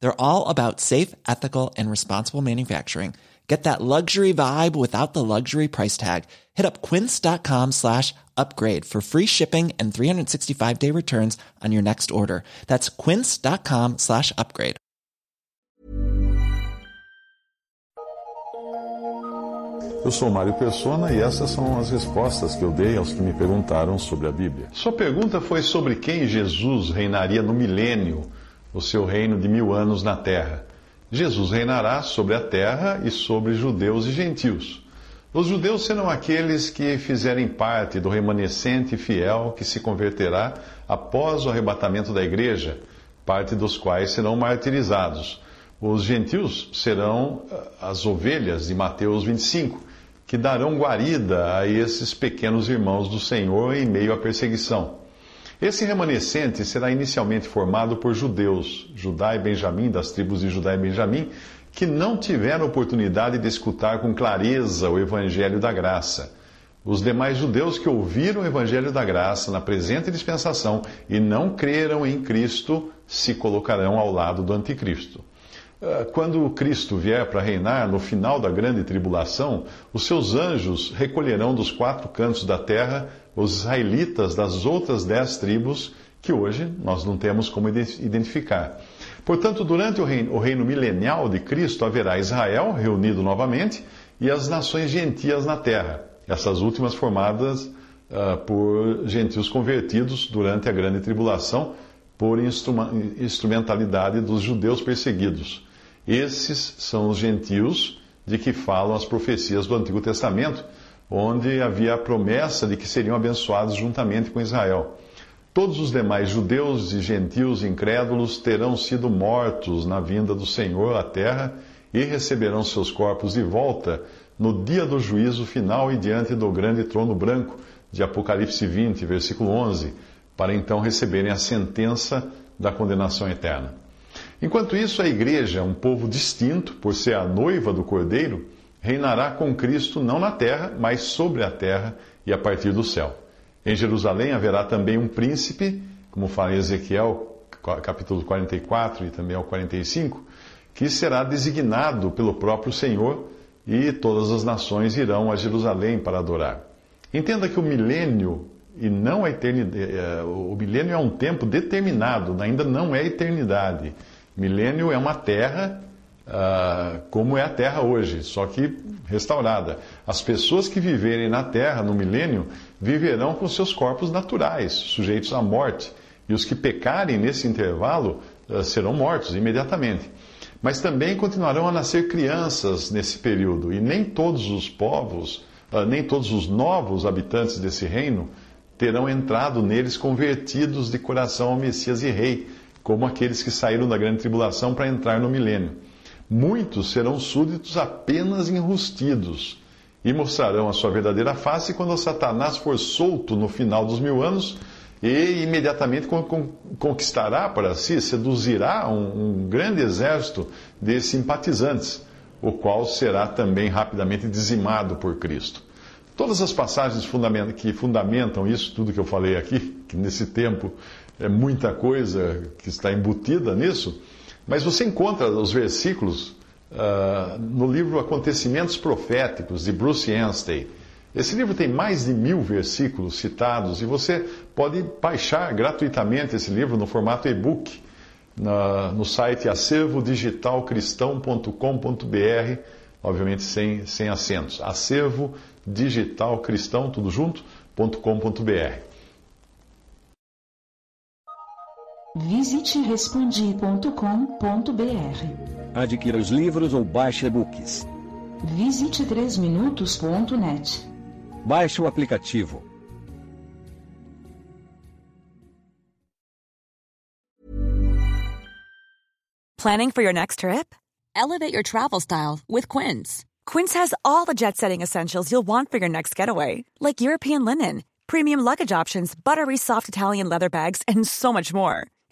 They're all about safe, ethical, and responsible manufacturing. Get that luxury vibe without the luxury price tag. Hit up quince.com slash upgrade for free shipping and 365 day returns on your next order. That's quince.com slash upgrade. Eu sou Mário Persona e essas são as respostas que eu dei aos que me perguntaram sobre a Bíblia. Sua pergunta foi sobre quem Jesus reinaria no milênio, o seu reino de mil anos na terra. Jesus reinará sobre a terra e sobre judeus e gentios. Os judeus serão aqueles que fizerem parte do remanescente fiel que se converterá após o arrebatamento da igreja, parte dos quais serão martirizados. Os gentios serão ah, as ovelhas de Mateus 25, que darão guarida a esses pequenos irmãos do Senhor em meio à perseguição. Esse remanescente será inicialmente formado por judeus, Judá e Benjamim, das tribos de Judá e Benjamim, que não tiveram oportunidade de escutar com clareza o Evangelho da Graça. Os demais judeus que ouviram o Evangelho da Graça na presente dispensação e não creram em Cristo se colocarão ao lado do Anticristo. Ah, quando Cristo vier para reinar no final da grande tribulação, os seus anjos recolherão dos quatro cantos da terra os israelitas das outras dez tribos que hoje nós não temos como identificar. Portanto, durante o reino, o reino milenial de Cristo haverá Israel reunido novamente e as nações gentias na terra, essas últimas formadas uh, por gentios convertidos durante a grande tribulação por instrumentalidade dos judeus perseguidos. Esses são os gentios de que falam as profecias do Antigo Testamento onde havia a promessa de que seriam abençoados juntamente com Israel. Todos os demais judeus e gentios incrédulos terão sido mortos na vinda do Senhor à terra e receberão seus corpos de volta no dia do juízo final e diante do grande trono branco, de Apocalipse 20, versículo 11, para então receberem a sentença da condenação eterna. Enquanto isso, a igreja, um povo distinto, por ser a noiva do cordeiro, reinará com Cristo não na terra, mas sobre a terra e a partir do céu. Em Jerusalém haverá também um príncipe, como fala em Ezequiel, capítulo 44 e também ao 45, que será designado pelo próprio Senhor e todas as nações irão a Jerusalém para adorar. Entenda que o milênio e não a eternidade, eh, o milênio é um tempo determinado, ainda não é eternidade. Milênio é uma terra uh, como é a Terra hoje, só que restaurada. As pessoas que viverem na Terra no milênio viverão com seus corpos naturais, sujeitos à morte, e os que pecarem nesse intervalo uh, serão mortos imediatamente. Mas também continuarão a nascer crianças nesse período, e nem todos os povos, uh, nem todos os novos habitantes desse reino terão entrado neles convertidos de coração ao Messias e Rei, como aqueles que saíram da grande tribulação para entrar no milênio. Muitos serão súditos apenas enrustidos e mostrarão a sua verdadeira face quando Satanás for solto no final dos mil anos e imediatamente conquistará para si, seduzirá um, um grande exército de simpatizantes, o qual será também rapidamente dizimado por Cristo. Todas as passagens que fundamentam isso, tudo que eu falei aqui, nesse tempo é muita coisa que está embutida nisso, mas você encontra os versículos uh, no livro Acontecimentos Proféticos, de Bruce Anstey. Esse livro tem mais de mil versículos citados e você pode baixar gratuitamente esse livro no formato e-book no site acervodigitalcristão.com.br, obviamente sem, sem acentos. Acervo digital cristão, tudo junto, .com.br. Visite respondi.com.br. Adquira os livros ou baixe e-books. Visite 3minutos.net. Baixe o aplicativo. Planning for your next trip? Elevate your travel style with Quince. Quince has all the jet setting essentials you'll want for your next getaway, like European linen, premium luggage options, buttery soft Italian leather bags, and so much more